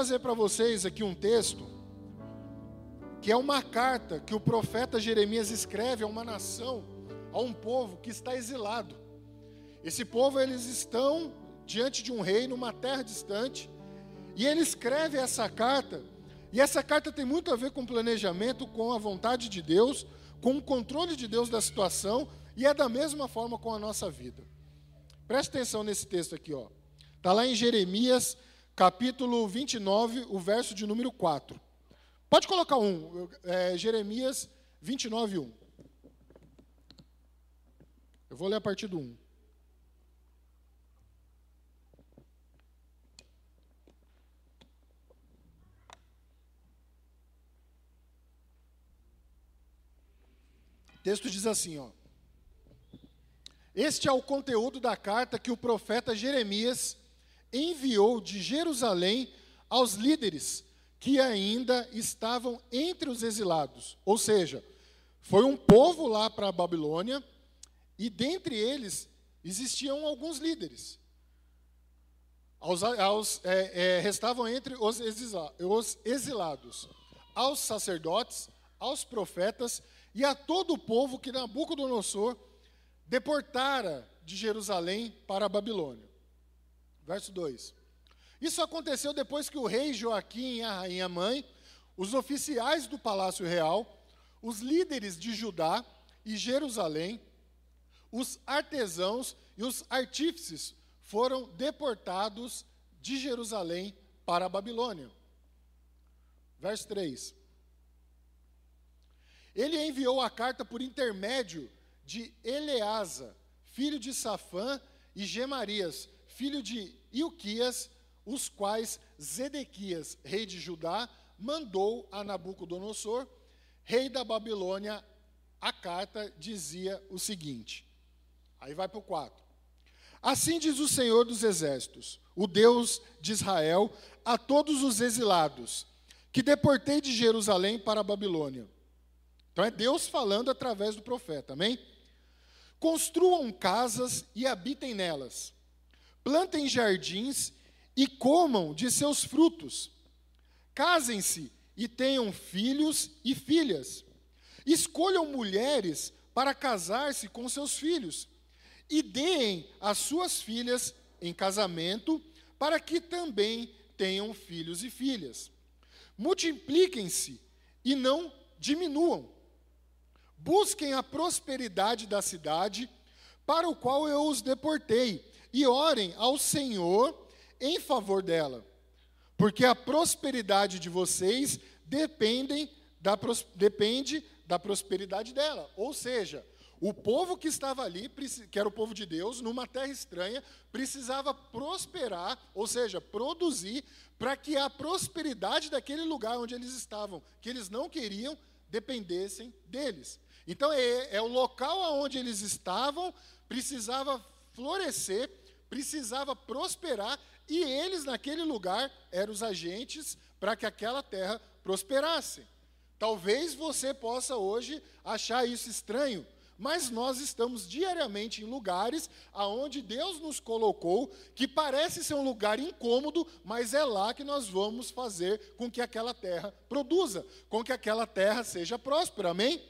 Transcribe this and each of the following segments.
trazer para vocês aqui um texto que é uma carta que o profeta Jeremias escreve a uma nação, a um povo que está exilado. Esse povo eles estão diante de um rei numa terra distante, e ele escreve essa carta, e essa carta tem muito a ver com planejamento, com a vontade de Deus, com o controle de Deus da situação, e é da mesma forma com a nossa vida. Preste atenção nesse texto aqui, ó. Está lá em Jeremias, capítulo 29, o verso de número 4. Pode colocar um, é, Jeremias 29, 1. Eu vou ler a partir do 1. O texto diz assim, ó. Este é o conteúdo da carta que o profeta Jeremias enviou de Jerusalém aos líderes que ainda estavam entre os exilados. Ou seja, foi um povo lá para a Babilônia e dentre eles existiam alguns líderes. Aos, aos, é, é, restavam entre os, os exilados aos sacerdotes, aos profetas e a todo o povo que Nabucodonosor deportara de Jerusalém para a Babilônia. Verso 2. Isso aconteceu depois que o rei Joaquim e a rainha mãe, os oficiais do palácio real, os líderes de Judá e Jerusalém, os artesãos e os artífices foram deportados de Jerusalém para a Babilônia. Verso 3. Ele enviou a carta por intermédio de Eleasa, filho de Safã, e Gemarias, filho de Ilquias, os quais Zedequias, rei de Judá, mandou a Nabucodonosor, rei da Babilônia, a carta dizia o seguinte. Aí vai para o 4. Assim diz o Senhor dos Exércitos, o Deus de Israel, a todos os exilados, que deportei de Jerusalém para a Babilônia então é Deus falando através do profeta, amém? Construam casas e habitem nelas. Plantem jardins e comam de seus frutos. Casem-se e tenham filhos e filhas. Escolham mulheres para casar-se com seus filhos e deem as suas filhas em casamento para que também tenham filhos e filhas. Multipliquem-se e não diminuam Busquem a prosperidade da cidade para o qual eu os deportei, e orem ao Senhor em favor dela, porque a prosperidade de vocês dependem da, depende da prosperidade dela. Ou seja, o povo que estava ali, que era o povo de Deus, numa terra estranha, precisava prosperar, ou seja, produzir, para que a prosperidade daquele lugar onde eles estavam, que eles não queriam, dependessem deles. Então é, é o local onde eles estavam, precisava florescer, precisava prosperar, e eles naquele lugar eram os agentes para que aquela terra prosperasse. Talvez você possa hoje achar isso estranho, mas nós estamos diariamente em lugares aonde Deus nos colocou, que parece ser um lugar incômodo, mas é lá que nós vamos fazer com que aquela terra produza, com que aquela terra seja próspera. Amém?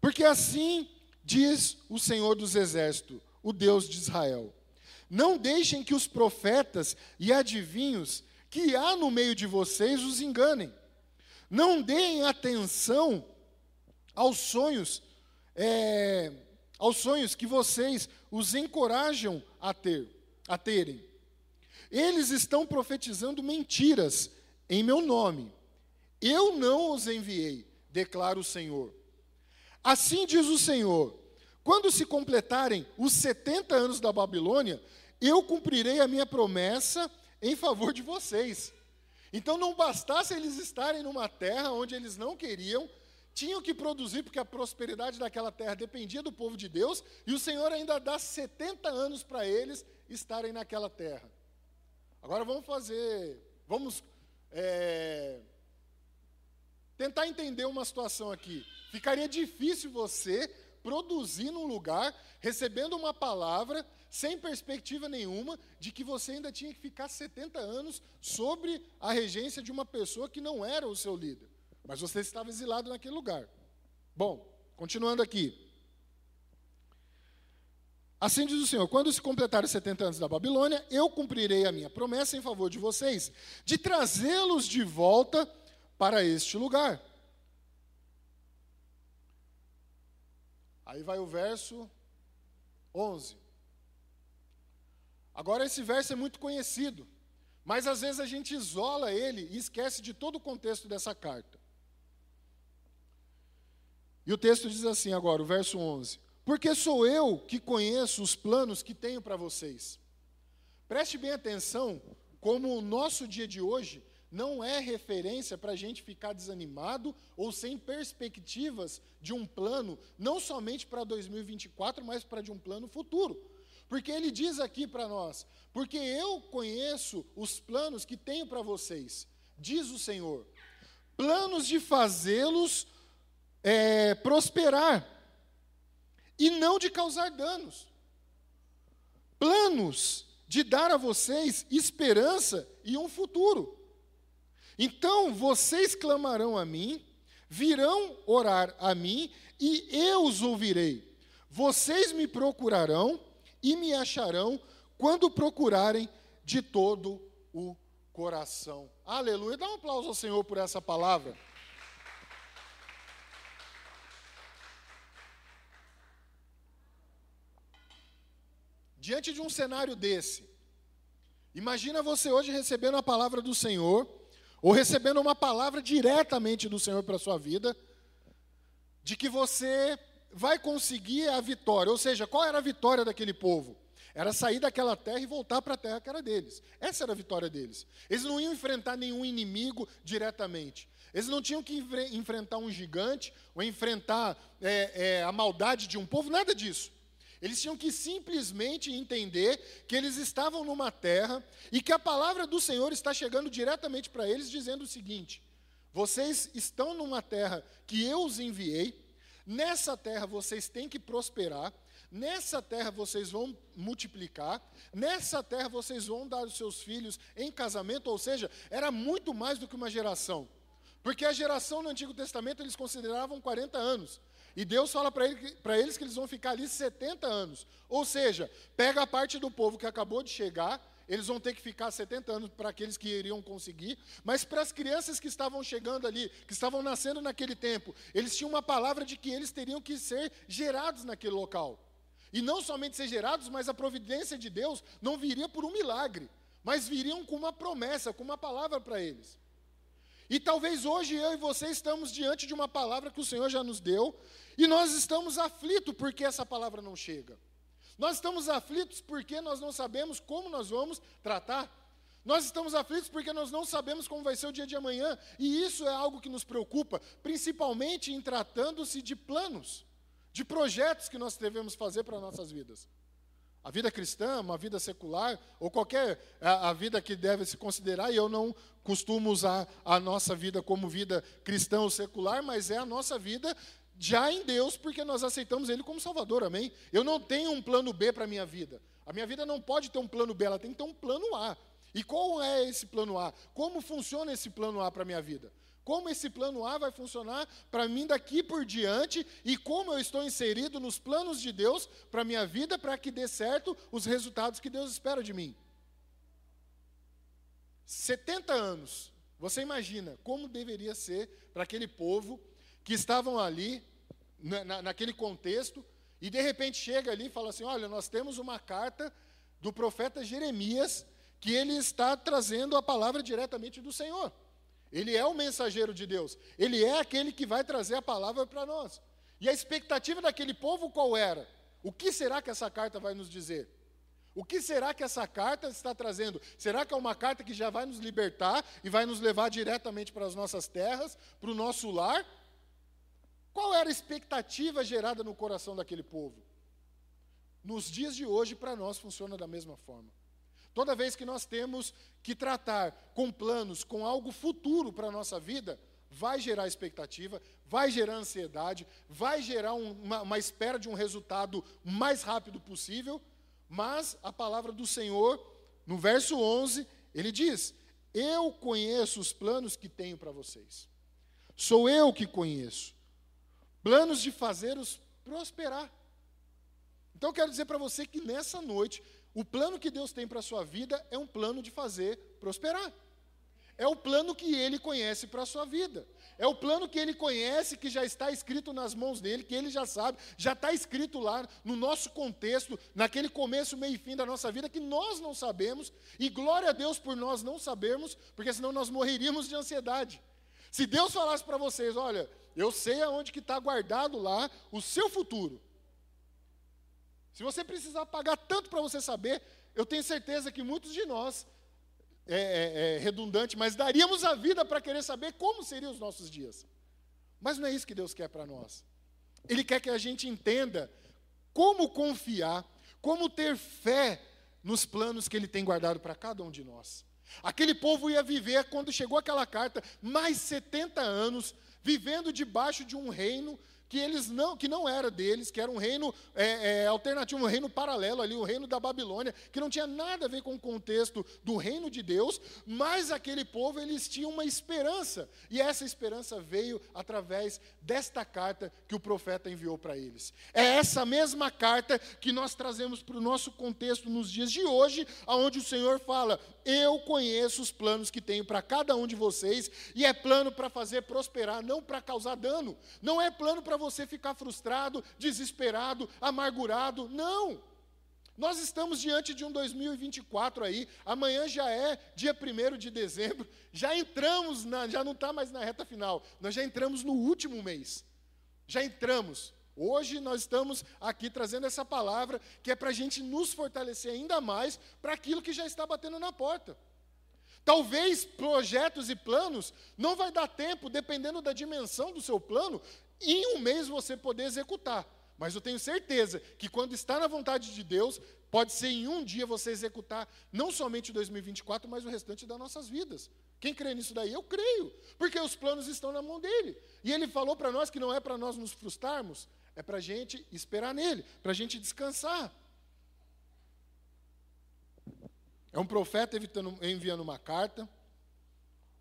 Porque assim diz o Senhor dos Exércitos, o Deus de Israel: Não deixem que os profetas e adivinhos que há no meio de vocês os enganem. Não deem atenção aos sonhos, é, aos sonhos que vocês os encorajam a ter, a terem. Eles estão profetizando mentiras em meu nome. Eu não os enviei, declara o Senhor. Assim diz o Senhor: quando se completarem os 70 anos da Babilônia, eu cumprirei a minha promessa em favor de vocês. Então não bastasse eles estarem numa terra onde eles não queriam, tinham que produzir, porque a prosperidade daquela terra dependia do povo de Deus, e o Senhor ainda dá 70 anos para eles estarem naquela terra. Agora vamos fazer, vamos é, tentar entender uma situação aqui. Ficaria difícil você produzir num lugar, recebendo uma palavra, sem perspectiva nenhuma de que você ainda tinha que ficar 70 anos sobre a regência de uma pessoa que não era o seu líder. Mas você estava exilado naquele lugar. Bom, continuando aqui. Assim diz o Senhor: quando se completarem 70 anos da Babilônia, eu cumprirei a minha promessa em favor de vocês, de trazê-los de volta para este lugar. Aí vai o verso 11. Agora, esse verso é muito conhecido, mas às vezes a gente isola ele e esquece de todo o contexto dessa carta. E o texto diz assim agora, o verso 11: Porque sou eu que conheço os planos que tenho para vocês. Preste bem atenção, como o nosso dia de hoje não é referência para a gente ficar desanimado ou sem perspectivas de um plano, não somente para 2024, mas para de um plano futuro. Porque ele diz aqui para nós: porque eu conheço os planos que tenho para vocês, diz o Senhor, planos de fazê-los é, prosperar e não de causar danos, planos de dar a vocês esperança e um futuro. Então vocês clamarão a mim, virão orar a mim, e eu os ouvirei. Vocês me procurarão e me acharão quando procurarem de todo o coração. Aleluia. Dá um aplauso ao Senhor por essa palavra. Diante de um cenário desse, imagina você hoje recebendo a palavra do Senhor ou recebendo uma palavra diretamente do Senhor para a sua vida, de que você vai conseguir a vitória. Ou seja, qual era a vitória daquele povo? Era sair daquela terra e voltar para a terra que era deles. Essa era a vitória deles. Eles não iam enfrentar nenhum inimigo diretamente. Eles não tinham que enfrentar um gigante ou enfrentar é, é, a maldade de um povo, nada disso. Eles tinham que simplesmente entender que eles estavam numa terra e que a palavra do Senhor está chegando diretamente para eles, dizendo o seguinte: vocês estão numa terra que eu os enviei, nessa terra vocês têm que prosperar, nessa terra vocês vão multiplicar, nessa terra vocês vão dar os seus filhos em casamento, ou seja, era muito mais do que uma geração. Porque a geração no Antigo Testamento eles consideravam 40 anos. E Deus fala para ele, eles que eles vão ficar ali 70 anos. Ou seja, pega a parte do povo que acabou de chegar, eles vão ter que ficar 70 anos para aqueles que iriam conseguir, mas para as crianças que estavam chegando ali, que estavam nascendo naquele tempo, eles tinham uma palavra de que eles teriam que ser gerados naquele local. E não somente ser gerados, mas a providência de Deus não viria por um milagre, mas viriam com uma promessa, com uma palavra para eles. E talvez hoje eu e você estamos diante de uma palavra que o Senhor já nos deu, e nós estamos aflitos porque essa palavra não chega. Nós estamos aflitos porque nós não sabemos como nós vamos tratar. Nós estamos aflitos porque nós não sabemos como vai ser o dia de amanhã, e isso é algo que nos preocupa, principalmente em tratando-se de planos, de projetos que nós devemos fazer para nossas vidas. A vida cristã, uma vida secular, ou qualquer a, a, vida que deve se considerar, e eu não costumo usar a nossa vida como vida cristã ou secular, mas é a nossa vida já em Deus, porque nós aceitamos Ele como Salvador, amém? Eu não tenho um plano B para a minha vida. A minha vida não pode ter um plano B, ela tem que ter um plano A. E qual é esse plano A? Como funciona esse plano A para a minha vida? Como esse plano A vai funcionar para mim daqui por diante e como eu estou inserido nos planos de Deus para a minha vida para que dê certo os resultados que Deus espera de mim. 70 anos, você imagina como deveria ser para aquele povo que estavam ali, na, na, naquele contexto, e de repente chega ali e fala assim: Olha, nós temos uma carta do profeta Jeremias que ele está trazendo a palavra diretamente do Senhor. Ele é o mensageiro de Deus. Ele é aquele que vai trazer a palavra para nós. E a expectativa daquele povo qual era? O que será que essa carta vai nos dizer? O que será que essa carta está trazendo? Será que é uma carta que já vai nos libertar e vai nos levar diretamente para as nossas terras, para o nosso lar? Qual era a expectativa gerada no coração daquele povo? Nos dias de hoje, para nós, funciona da mesma forma. Toda vez que nós temos que tratar com planos, com algo futuro para a nossa vida, vai gerar expectativa, vai gerar ansiedade, vai gerar um, uma, uma espera de um resultado mais rápido possível, Mas a palavra do Senhor, no verso 11, ele diz: Eu conheço os planos que tenho para vocês. Sou eu que conheço. Planos de fazê-los prosperar. Então eu quero dizer para você que nessa noite, o plano que Deus tem para a sua vida é um plano de fazer prosperar. É o plano que ele conhece para a sua vida. É o plano que ele conhece, que já está escrito nas mãos dele, que ele já sabe, já está escrito lá no nosso contexto, naquele começo, meio e fim da nossa vida, que nós não sabemos, e glória a Deus por nós não sabermos, porque senão nós morreríamos de ansiedade. Se Deus falasse para vocês, olha, eu sei aonde que está guardado lá o seu futuro. Se você precisar pagar tanto para você saber, eu tenho certeza que muitos de nós, é, é, é redundante, mas daríamos a vida para querer saber como seriam os nossos dias. Mas não é isso que Deus quer para nós. Ele quer que a gente entenda como confiar, como ter fé nos planos que Ele tem guardado para cada um de nós. Aquele povo ia viver, quando chegou aquela carta, mais 70 anos, vivendo debaixo de um reino que eles não, que não era deles, que era um reino é, é, alternativo, um reino paralelo ali, o reino da Babilônia, que não tinha nada a ver com o contexto do reino de Deus, mas aquele povo eles tinham uma esperança e essa esperança veio através desta carta que o profeta enviou para eles. É essa mesma carta que nós trazemos para o nosso contexto nos dias de hoje, aonde o Senhor fala: eu conheço os planos que tenho para cada um de vocês, e é plano para fazer prosperar, não para causar dano. Não é plano para você ficar frustrado, desesperado, amargurado. Não. Nós estamos diante de um 2024 aí, amanhã já é dia 1 de dezembro, já entramos, na, já não está mais na reta final, nós já entramos no último mês. Já entramos. Hoje nós estamos aqui trazendo essa palavra que é para a gente nos fortalecer ainda mais para aquilo que já está batendo na porta. Talvez projetos e planos não vai dar tempo, dependendo da dimensão do seu plano, em um mês você poder executar. Mas eu tenho certeza que quando está na vontade de Deus, pode ser em um dia você executar não somente 2024, mas o restante das nossas vidas. Quem crê nisso daí? Eu creio, porque os planos estão na mão dele. E ele falou para nós que não é para nós nos frustrarmos, é para a gente esperar nele, para a gente descansar. É um profeta evitando, enviando uma carta.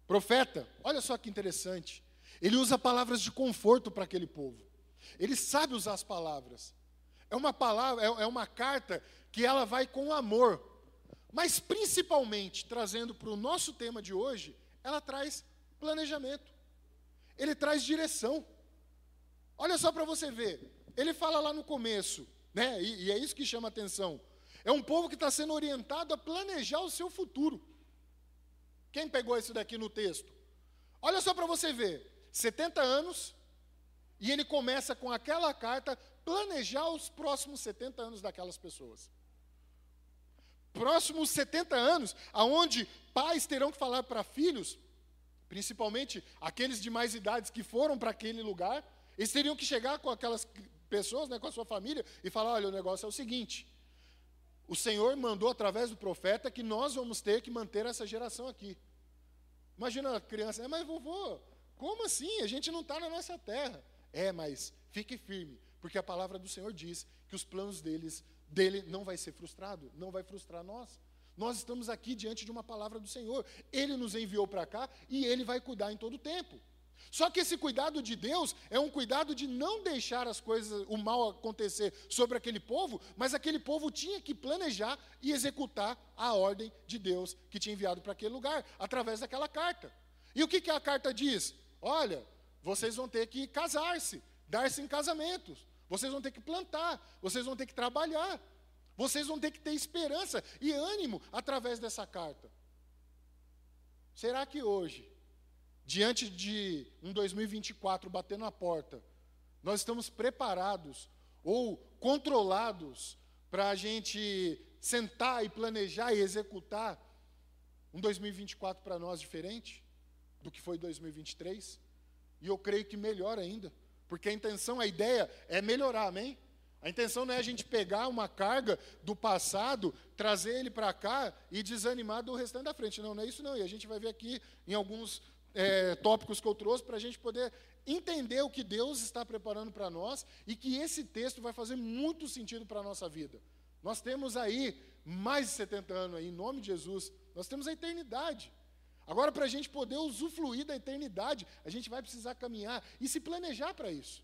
Profeta, olha só que interessante. Ele usa palavras de conforto para aquele povo. Ele sabe usar as palavras. É uma palavra, é, é uma carta que ela vai com amor. Mas principalmente, trazendo para o nosso tema de hoje, ela traz planejamento. Ele traz direção. Olha só para você ver. Ele fala lá no começo, né? E, e é isso que chama atenção. É um povo que está sendo orientado a planejar o seu futuro. Quem pegou isso daqui no texto? Olha só para você ver. 70 anos, e ele começa com aquela carta planejar os próximos 70 anos daquelas pessoas. Próximos 70 anos, aonde pais terão que falar para filhos, principalmente aqueles de mais idades que foram para aquele lugar, eles teriam que chegar com aquelas pessoas, né, com a sua família, e falar: olha, o negócio é o seguinte. O Senhor mandou através do profeta que nós vamos ter que manter essa geração aqui. Imagina a criança, é, mas vovô, como assim? A gente não está na nossa terra. É, mas fique firme, porque a palavra do Senhor diz que os planos deles, dele não vai ser frustrado, não vai frustrar nós. Nós estamos aqui diante de uma palavra do Senhor. Ele nos enviou para cá e ele vai cuidar em todo o tempo. Só que esse cuidado de Deus é um cuidado de não deixar as coisas, o mal acontecer sobre aquele povo, mas aquele povo tinha que planejar e executar a ordem de Deus que tinha enviado para aquele lugar, através daquela carta. E o que, que a carta diz? Olha, vocês vão ter que casar-se, dar-se em casamentos, vocês vão ter que plantar, vocês vão ter que trabalhar, vocês vão ter que ter esperança e ânimo através dessa carta. Será que hoje diante de um 2024 batendo na porta, nós estamos preparados ou controlados para a gente sentar e planejar e executar um 2024 para nós diferente do que foi 2023? E eu creio que melhor ainda, porque a intenção, a ideia é melhorar, amém? A intenção não é a gente pegar uma carga do passado, trazer ele para cá e desanimar do restante da frente. Não, não é isso não. E a gente vai ver aqui em alguns é, tópicos que eu trouxe para a gente poder entender o que Deus está preparando para nós e que esse texto vai fazer muito sentido para a nossa vida. Nós temos aí mais de 70 anos aí, em nome de Jesus. Nós temos a eternidade. Agora, para a gente poder usufruir da eternidade, a gente vai precisar caminhar e se planejar para isso.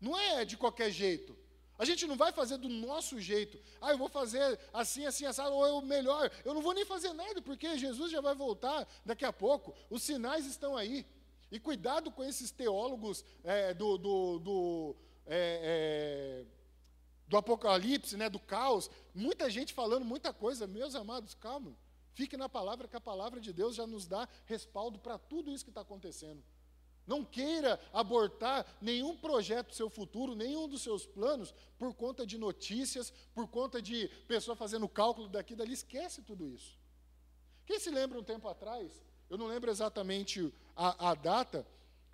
Não é de qualquer jeito. A gente não vai fazer do nosso jeito. Ah, eu vou fazer assim, assim, assado, ou eu melhor. Eu não vou nem fazer nada, porque Jesus já vai voltar daqui a pouco. Os sinais estão aí. E cuidado com esses teólogos é, do, do, do, é, é, do Apocalipse, né, do caos. Muita gente falando muita coisa. Meus amados, calma. Fique na palavra, que a palavra de Deus já nos dá respaldo para tudo isso que está acontecendo. Não queira abortar nenhum projeto do seu futuro, nenhum dos seus planos, por conta de notícias, por conta de pessoa fazendo cálculo daqui e dali. Esquece tudo isso. Quem se lembra um tempo atrás, eu não lembro exatamente a, a data,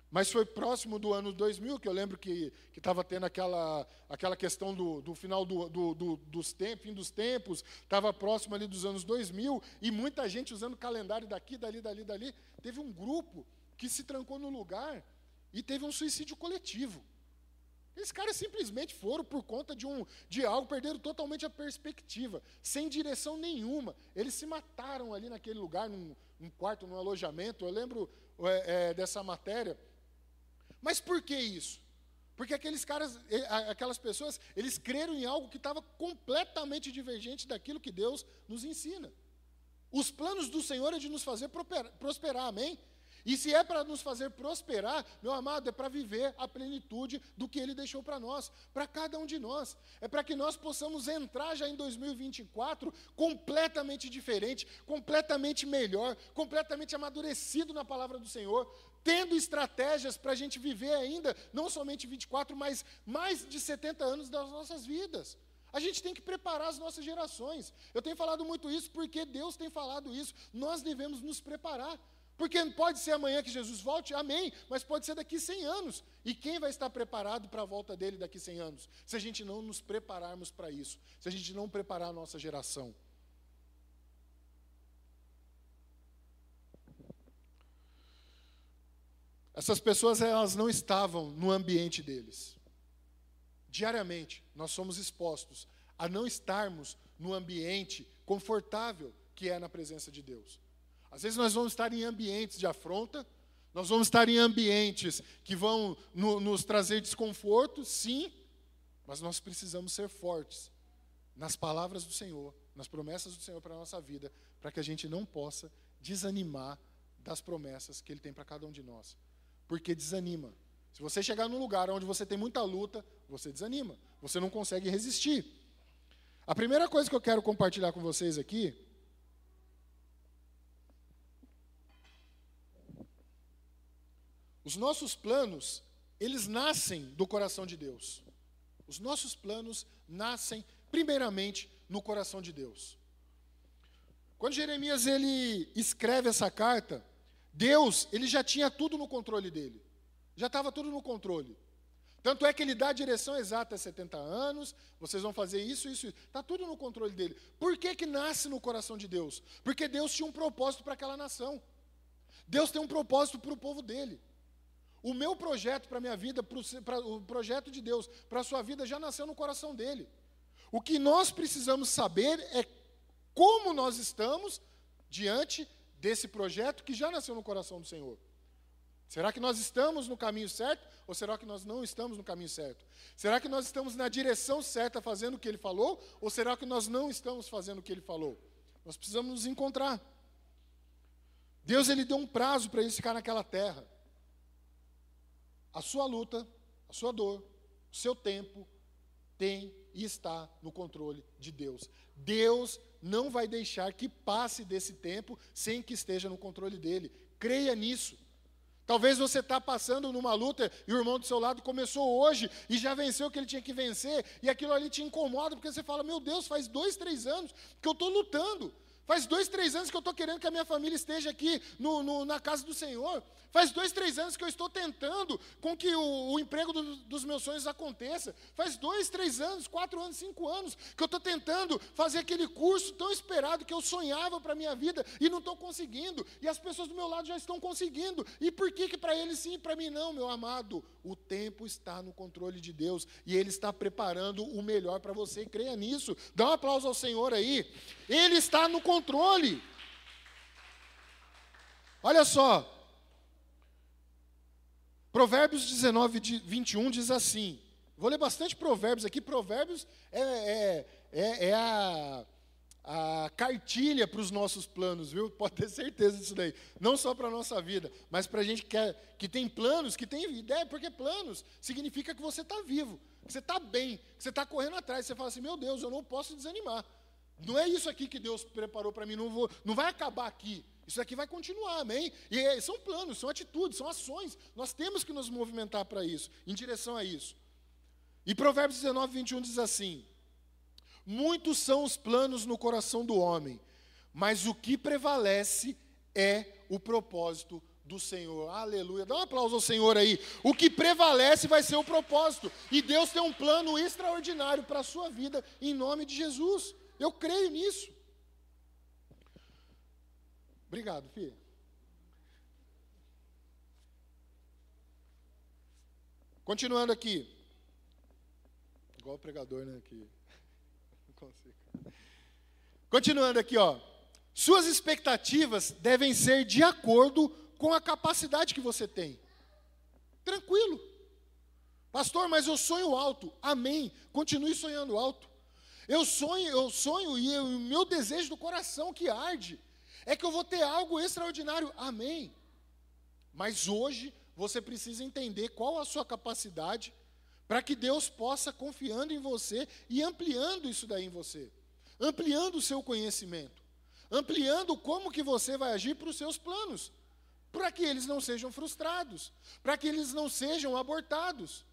mas foi próximo do ano 2000, que eu lembro que estava tendo aquela, aquela questão do, do final do, do, do, dos tempos, fim dos tempos, estava próximo ali dos anos 2000, e muita gente usando calendário daqui, dali, dali, dali. Teve um grupo que se trancou no lugar e teve um suicídio coletivo. Esses caras simplesmente foram por conta de, um, de algo, perderam totalmente a perspectiva, sem direção nenhuma. Eles se mataram ali naquele lugar, num, num quarto, num alojamento. Eu lembro é, é, dessa matéria. Mas por que isso? Porque aqueles caras, aquelas pessoas, eles creram em algo que estava completamente divergente daquilo que Deus nos ensina. Os planos do Senhor é de nos fazer prosperar, amém? E se é para nos fazer prosperar, meu amado, é para viver a plenitude do que Ele deixou para nós, para cada um de nós. É para que nós possamos entrar já em 2024 completamente diferente, completamente melhor, completamente amadurecido na palavra do Senhor, tendo estratégias para a gente viver ainda, não somente 24, mas mais de 70 anos das nossas vidas. A gente tem que preparar as nossas gerações. Eu tenho falado muito isso porque Deus tem falado isso. Nós devemos nos preparar. Porque pode ser amanhã que Jesus volte, amém, mas pode ser daqui 100 anos. E quem vai estar preparado para a volta dele daqui 100 anos? Se a gente não nos prepararmos para isso, se a gente não preparar a nossa geração. Essas pessoas elas não estavam no ambiente deles. Diariamente, nós somos expostos a não estarmos no ambiente confortável que é na presença de Deus. Às vezes nós vamos estar em ambientes de afronta, nós vamos estar em ambientes que vão no, nos trazer desconforto, sim, mas nós precisamos ser fortes nas palavras do Senhor, nas promessas do Senhor para a nossa vida, para que a gente não possa desanimar das promessas que Ele tem para cada um de nós. Porque desanima. Se você chegar num lugar onde você tem muita luta, você desanima, você não consegue resistir. A primeira coisa que eu quero compartilhar com vocês aqui Os nossos planos, eles nascem do coração de Deus. Os nossos planos nascem primeiramente no coração de Deus. Quando Jeremias ele escreve essa carta, Deus, ele já tinha tudo no controle dele. Já estava tudo no controle. Tanto é que ele dá a direção exata a 70 anos, vocês vão fazer isso, isso, isso. Está tudo no controle dele. Por que, que nasce no coração de Deus? Porque Deus tinha um propósito para aquela nação. Deus tem um propósito para o povo dele. O meu projeto para a minha vida, para o projeto de Deus para a sua vida já nasceu no coração dele. O que nós precisamos saber é como nós estamos diante desse projeto que já nasceu no coração do Senhor. Será que nós estamos no caminho certo ou será que nós não estamos no caminho certo? Será que nós estamos na direção certa fazendo o que ele falou ou será que nós não estamos fazendo o que ele falou? Nós precisamos nos encontrar. Deus ele deu um prazo para eles ficar naquela terra a sua luta, a sua dor, o seu tempo tem e está no controle de Deus. Deus não vai deixar que passe desse tempo sem que esteja no controle dele. Creia nisso. Talvez você está passando numa luta e o irmão do seu lado começou hoje e já venceu o que ele tinha que vencer, e aquilo ali te incomoda, porque você fala: Meu Deus, faz dois, três anos que eu estou lutando. Faz dois, três anos que eu estou querendo que a minha família esteja aqui no, no, na casa do Senhor. Faz dois, três anos que eu estou tentando com que o, o emprego do, dos meus sonhos aconteça. Faz dois, três anos, quatro anos, cinco anos que eu estou tentando fazer aquele curso tão esperado que eu sonhava para a minha vida e não estou conseguindo. E as pessoas do meu lado já estão conseguindo. E por que, que para eles sim e para mim não, meu amado? O tempo está no controle de Deus e Ele está preparando o melhor para você. Creia nisso. Dá um aplauso ao Senhor aí. Ele está no controle. Olha só, Provérbios 19, 21 diz assim. Vou ler bastante provérbios aqui. Provérbios é, é, é, é a, a cartilha para os nossos planos, viu? Pode ter certeza disso daí. Não só para a nossa vida, mas para a gente que, é, que tem planos, que tem ideia, porque planos significa que você está vivo, que você está bem, que você está correndo atrás. Você fala assim: meu Deus, eu não posso desanimar. Não é isso aqui que Deus preparou para mim, não, vou, não vai acabar aqui. Isso aqui vai continuar, amém? E é, são planos, são atitudes, são ações. Nós temos que nos movimentar para isso, em direção a isso. E Provérbios 19, 21 diz assim: Muitos são os planos no coração do homem, mas o que prevalece é o propósito do Senhor. Aleluia. Dá um aplauso ao Senhor aí. O que prevalece vai ser o propósito. E Deus tem um plano extraordinário para a sua vida, em nome de Jesus. Eu creio nisso. Obrigado, filho. Continuando aqui. Igual o pregador, né? Que não consigo. Continuando aqui, ó. Suas expectativas devem ser de acordo com a capacidade que você tem. Tranquilo. Pastor, mas eu sonho alto. Amém. Continue sonhando alto. Eu sonho, eu sonho e o meu desejo do coração que arde é que eu vou ter algo extraordinário. Amém. Mas hoje você precisa entender qual a sua capacidade para que Deus possa, confiando em você e ampliando isso daí em você, ampliando o seu conhecimento, ampliando como que você vai agir para os seus planos, para que eles não sejam frustrados, para que eles não sejam abortados.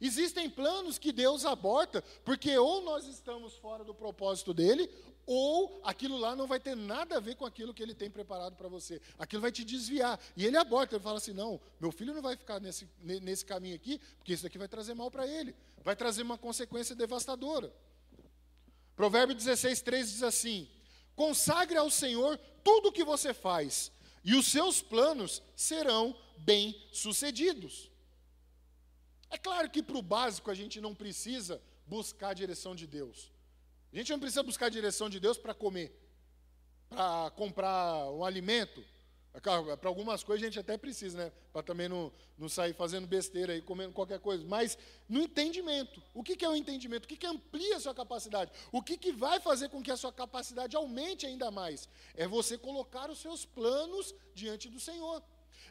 Existem planos que Deus aborta, porque ou nós estamos fora do propósito dele, ou aquilo lá não vai ter nada a ver com aquilo que ele tem preparado para você. Aquilo vai te desviar. E ele aborta, ele fala assim: não, meu filho não vai ficar nesse, nesse caminho aqui, porque isso aqui vai trazer mal para ele. Vai trazer uma consequência devastadora. Provérbio 16, 3 diz assim: consagre ao Senhor tudo o que você faz, e os seus planos serão bem-sucedidos. É claro que para o básico a gente não precisa buscar a direção de Deus. A gente não precisa buscar a direção de Deus para comer, para comprar um alimento. Para algumas coisas a gente até precisa, né? Para também não, não sair fazendo besteira e comendo qualquer coisa. Mas no entendimento. O que, que é o entendimento? O que, que amplia a sua capacidade? O que, que vai fazer com que a sua capacidade aumente ainda mais? É você colocar os seus planos diante do Senhor.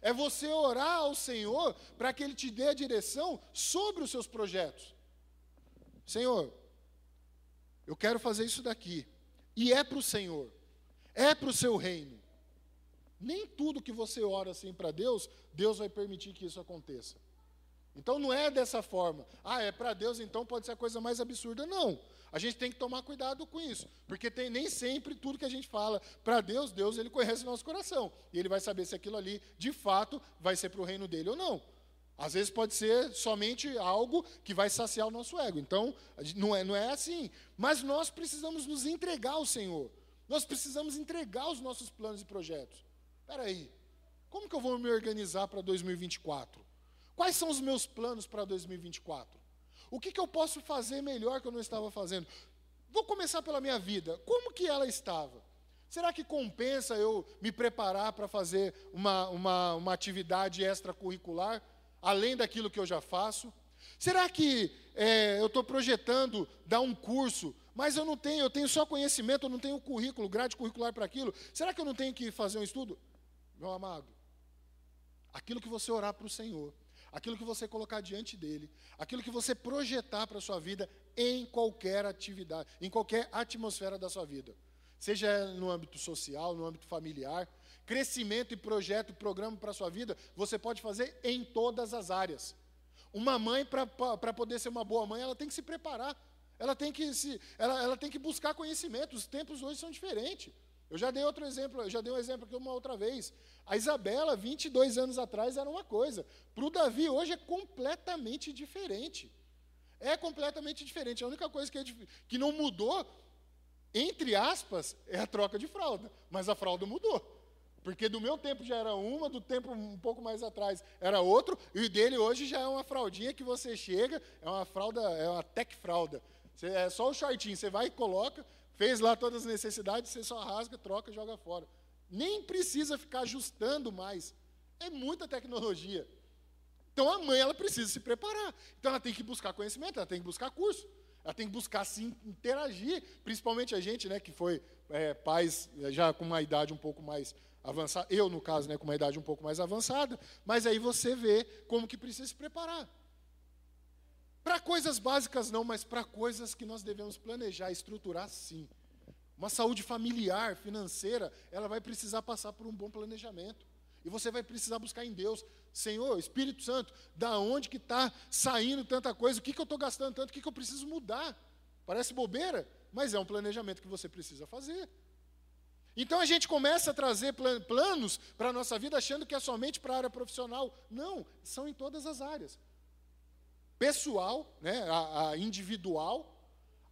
É você orar ao Senhor para que Ele te dê a direção sobre os seus projetos. Senhor, eu quero fazer isso daqui. E é para o Senhor. É para o seu reino. Nem tudo que você ora assim para Deus, Deus vai permitir que isso aconteça. Então não é dessa forma. Ah, é para Deus, então pode ser a coisa mais absurda. Não. A gente tem que tomar cuidado com isso, porque tem nem sempre tudo que a gente fala para Deus, Deus ele conhece o nosso coração e ele vai saber se aquilo ali de fato vai ser para o reino dele ou não. Às vezes pode ser somente algo que vai saciar o nosso ego. Então, não é, não é assim. Mas nós precisamos nos entregar ao Senhor. Nós precisamos entregar os nossos planos e projetos. Espera aí, como que eu vou me organizar para 2024? Quais são os meus planos para 2024? O que, que eu posso fazer melhor que eu não estava fazendo? Vou começar pela minha vida. Como que ela estava? Será que compensa eu me preparar para fazer uma, uma, uma atividade extracurricular? além daquilo que eu já faço? Será que é, eu estou projetando dar um curso, mas eu não tenho, eu tenho só conhecimento, eu não tenho currículo, grade curricular para aquilo? Será que eu não tenho que fazer um estudo? Meu amado, aquilo que você orar para o Senhor, aquilo que você colocar diante dele, aquilo que você projetar para a sua vida em qualquer atividade, em qualquer atmosfera da sua vida, seja no âmbito social, no âmbito familiar, Crescimento e projeto, programa para a sua vida, você pode fazer em todas as áreas. Uma mãe, para poder ser uma boa mãe, ela tem que se preparar. Ela tem que, se, ela, ela tem que buscar conhecimento. Os tempos hoje são diferentes. Eu já dei outro exemplo, eu já dei um exemplo aqui uma outra vez. A Isabela, 22 anos atrás, era uma coisa. Para o Davi, hoje é completamente diferente. É completamente diferente. A única coisa que, é, que não mudou, entre aspas, é a troca de fralda. Mas a fralda mudou. Porque do meu tempo já era uma, do tempo um pouco mais atrás era outro, e dele hoje já é uma fraldinha que você chega, é uma fralda, é uma tech fralda. É só o shortinho, você vai e coloca, fez lá todas as necessidades, você só rasga, troca e joga fora. Nem precisa ficar ajustando mais. É muita tecnologia. Então a mãe ela precisa se preparar. Então ela tem que buscar conhecimento, ela tem que buscar curso, ela tem que buscar se interagir, principalmente a gente, né, que foi é, pais já com uma idade um pouco mais avançada, eu no caso, né, com uma idade um pouco mais avançada, mas aí você vê como que precisa se preparar. Para coisas básicas não, mas para coisas que nós devemos planejar, estruturar sim. Uma saúde familiar, financeira, ela vai precisar passar por um bom planejamento. E você vai precisar buscar em Deus, Senhor, Espírito Santo, da onde que está saindo tanta coisa? O que, que eu estou gastando tanto? O que, que eu preciso mudar? Parece bobeira, mas é um planejamento que você precisa fazer. Então a gente começa a trazer planos para a nossa vida achando que é somente para a área profissional. Não, são em todas as áreas. Pessoal, né, a, a individual,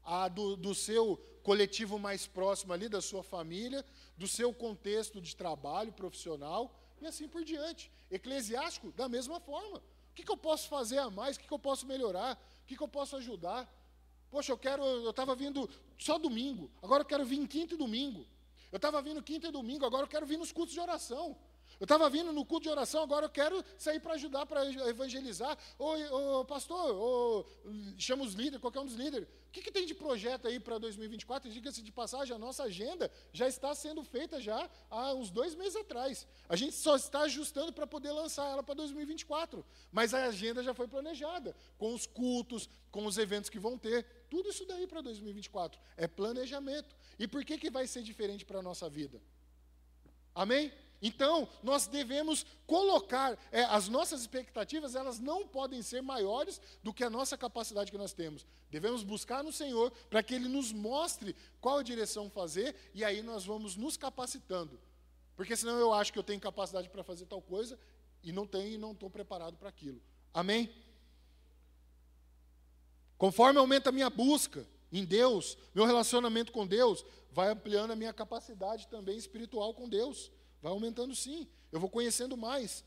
a do, do seu coletivo mais próximo ali, da sua família, do seu contexto de trabalho profissional e assim por diante. Eclesiástico, da mesma forma. O que, que eu posso fazer a mais? O que, que eu posso melhorar? O que, que eu posso ajudar? Poxa, eu quero, eu estava vindo só domingo, agora eu quero vir em quinto e domingo. Eu estava vindo quinta e domingo, agora eu quero vir nos cultos de oração. Eu estava vindo no culto de oração, agora eu quero sair para ajudar, para evangelizar. Ô, ô pastor, ô, chama os líderes, qualquer um dos líderes. O que, que tem de projeto aí para 2024? Diga-se de passagem, a nossa agenda já está sendo feita já há uns dois meses atrás. A gente só está ajustando para poder lançar ela para 2024. Mas a agenda já foi planejada, com os cultos, com os eventos que vão ter. Tudo isso daí para 2024. É planejamento. E por que, que vai ser diferente para a nossa vida? Amém? Então, nós devemos colocar, é, as nossas expectativas, elas não podem ser maiores do que a nossa capacidade que nós temos. Devemos buscar no Senhor para que Ele nos mostre qual a direção fazer, e aí nós vamos nos capacitando. Porque senão eu acho que eu tenho capacidade para fazer tal coisa, e não tenho e não estou preparado para aquilo. Amém? Conforme aumenta a minha busca em Deus, meu relacionamento com Deus, vai ampliando a minha capacidade também espiritual com Deus. Vai aumentando sim. Eu vou conhecendo mais.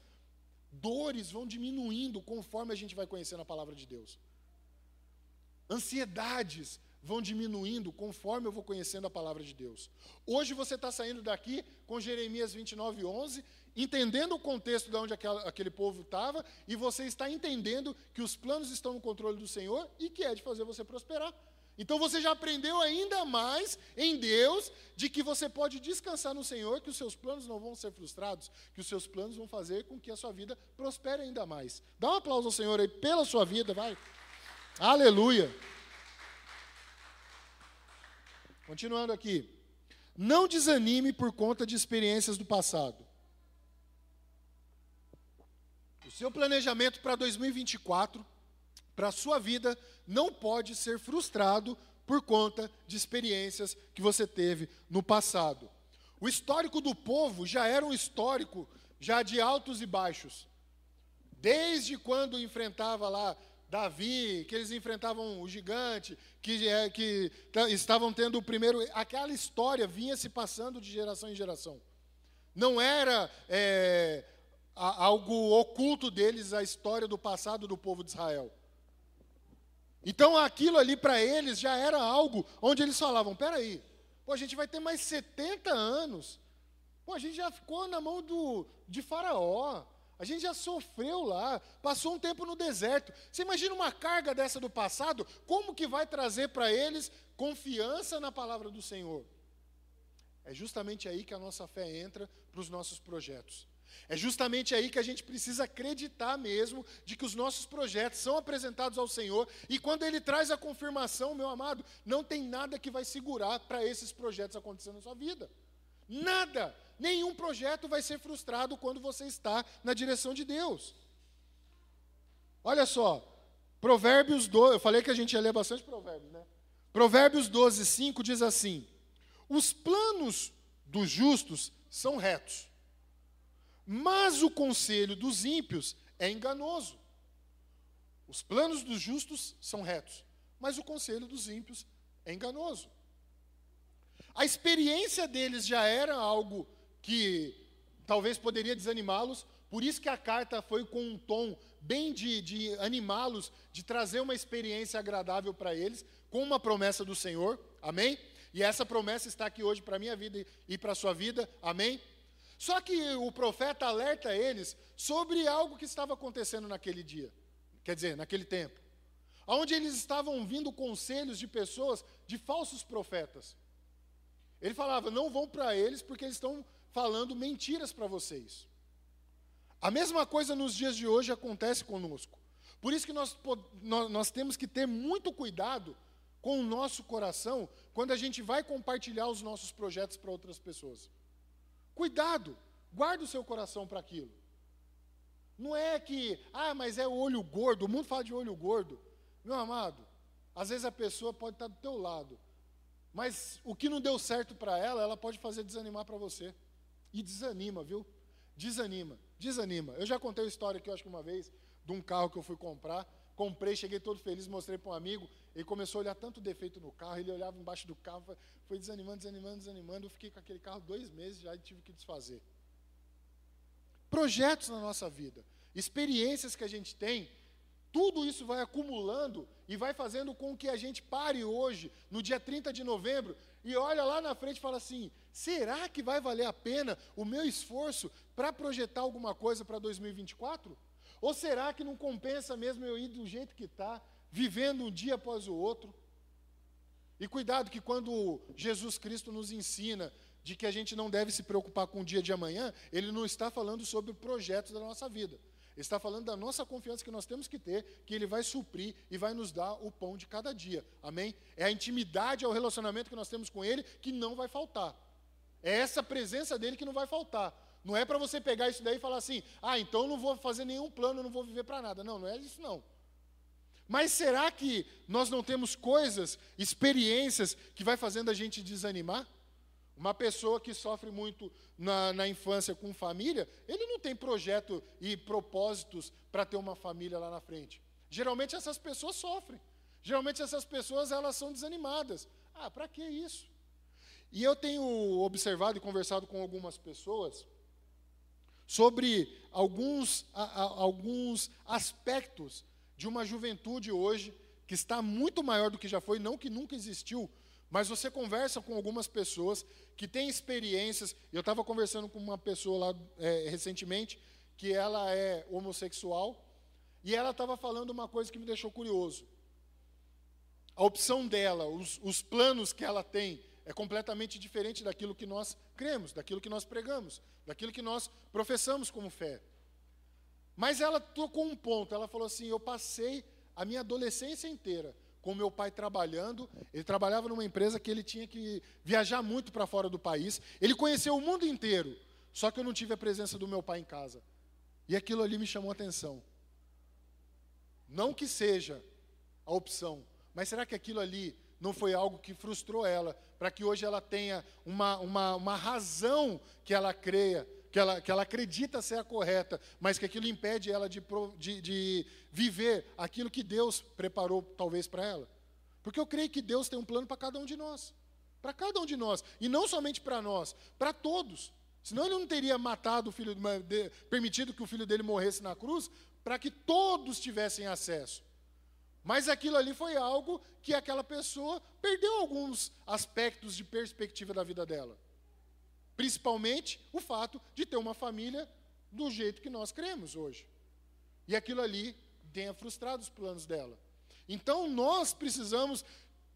Dores vão diminuindo conforme a gente vai conhecendo a palavra de Deus. Ansiedades vão diminuindo conforme eu vou conhecendo a palavra de Deus. Hoje você está saindo daqui com Jeremias 29, 11, entendendo o contexto de onde aquele povo estava, e você está entendendo que os planos estão no controle do Senhor e que é de fazer você prosperar. Então você já aprendeu ainda mais em Deus de que você pode descansar no Senhor, que os seus planos não vão ser frustrados, que os seus planos vão fazer com que a sua vida prospere ainda mais. Dá um aplauso ao Senhor aí pela sua vida, vai. Aleluia. Continuando aqui. Não desanime por conta de experiências do passado. O seu planejamento para 2024 para a sua vida não pode ser frustrado por conta de experiências que você teve no passado. O histórico do povo já era um histórico já de altos e baixos. Desde quando enfrentava lá Davi, que eles enfrentavam o gigante, que, é, que estavam tendo o primeiro. Aquela história vinha se passando de geração em geração. Não era é, algo oculto deles a história do passado do povo de Israel. Então aquilo ali para eles já era algo onde eles falavam: peraí, pô, a gente vai ter mais 70 anos. Pô, a gente já ficou na mão do, de Faraó. A gente já sofreu lá, passou um tempo no deserto. Você imagina uma carga dessa do passado, como que vai trazer para eles confiança na palavra do Senhor? É justamente aí que a nossa fé entra para os nossos projetos. É justamente aí que a gente precisa acreditar mesmo de que os nossos projetos são apresentados ao Senhor e quando Ele traz a confirmação, meu amado, não tem nada que vai segurar para esses projetos acontecerem na sua vida. Nada, nenhum projeto vai ser frustrado quando você está na direção de Deus. Olha só, Provérbios 12, eu falei que a gente ia ler bastante Provérbios, né? Provérbios 12, 5 diz assim: Os planos dos justos são retos, mas o conselho dos ímpios é enganoso. Os planos dos justos são retos, mas o conselho dos ímpios é enganoso. A experiência deles já era algo que talvez poderia desanimá-los, por isso que a carta foi com um tom bem de, de animá-los, de trazer uma experiência agradável para eles, com uma promessa do Senhor, amém? E essa promessa está aqui hoje para a minha vida e para a sua vida, amém? Só que o profeta alerta eles sobre algo que estava acontecendo naquele dia, quer dizer, naquele tempo, onde eles estavam ouvindo conselhos de pessoas, de falsos profetas. Ele falava: não vão para eles porque eles estão falando mentiras para vocês. A mesma coisa nos dias de hoje acontece conosco. Por isso que nós, nós temos que ter muito cuidado com o nosso coração quando a gente vai compartilhar os nossos projetos para outras pessoas. Cuidado, guarda o seu coração para aquilo. Não é que, ah, mas é o olho gordo, o mundo fala de olho gordo. Meu amado, às vezes a pessoa pode estar do teu lado, mas o que não deu certo para ela, ela pode fazer desanimar para você. E desanima, viu? Desanima, desanima. Eu já contei a história aqui, eu acho que uma vez, de um carro que eu fui comprar. Comprei, cheguei todo feliz, mostrei para um amigo. Ele começou a olhar tanto defeito no carro, ele olhava embaixo do carro, foi desanimando, desanimando, desanimando. Eu fiquei com aquele carro dois meses já e tive que desfazer. Projetos na nossa vida, experiências que a gente tem, tudo isso vai acumulando e vai fazendo com que a gente pare hoje, no dia 30 de novembro, e olha lá na frente e fala assim: será que vai valer a pena o meu esforço para projetar alguma coisa para 2024? Ou será que não compensa mesmo eu ir do jeito que está, vivendo um dia após o outro? E cuidado que quando Jesus Cristo nos ensina de que a gente não deve se preocupar com o dia de amanhã, ele não está falando sobre projetos da nossa vida. Ele está falando da nossa confiança que nós temos que ter, que ele vai suprir e vai nos dar o pão de cada dia. Amém? É a intimidade, é o relacionamento que nós temos com ele que não vai faltar. É essa presença dele que não vai faltar. Não é para você pegar isso daí e falar assim: "Ah, então não vou fazer nenhum plano, não vou viver para nada". Não, não é isso não. Mas será que nós não temos coisas, experiências que vai fazendo a gente desanimar? Uma pessoa que sofre muito na, na infância com família, ele não tem projeto e propósitos para ter uma família lá na frente. Geralmente essas pessoas sofrem. Geralmente essas pessoas elas são desanimadas. Ah, para que isso? E eu tenho observado e conversado com algumas pessoas sobre alguns, a, a, alguns aspectos de uma juventude hoje que está muito maior do que já foi, não que nunca existiu, mas você conversa com algumas pessoas que têm experiências. Eu estava conversando com uma pessoa lá é, recentemente que ela é homossexual e ela estava falando uma coisa que me deixou curioso. A opção dela, os, os planos que ela tem é completamente diferente daquilo que nós cremos, daquilo que nós pregamos, daquilo que nós professamos como fé. Mas ela tocou um ponto, ela falou assim: Eu passei a minha adolescência inteira com meu pai trabalhando. Ele trabalhava numa empresa que ele tinha que viajar muito para fora do país. Ele conheceu o mundo inteiro, só que eu não tive a presença do meu pai em casa. E aquilo ali me chamou a atenção. Não que seja a opção, mas será que aquilo ali não foi algo que frustrou ela, para que hoje ela tenha uma, uma, uma razão que ela creia, que ela, que ela acredita ser a correta, mas que aquilo impede ela de, de, de viver aquilo que Deus preparou, talvez, para ela. Porque eu creio que Deus tem um plano para cada um de nós. Para cada um de nós. E não somente para nós, para todos. Senão ele não teria matado o filho, permitido que o filho dele morresse na cruz, para que todos tivessem acesso. Mas aquilo ali foi algo que aquela pessoa perdeu alguns aspectos de perspectiva da vida dela. Principalmente o fato de ter uma família do jeito que nós cremos hoje. E aquilo ali tenha frustrado os planos dela. Então nós precisamos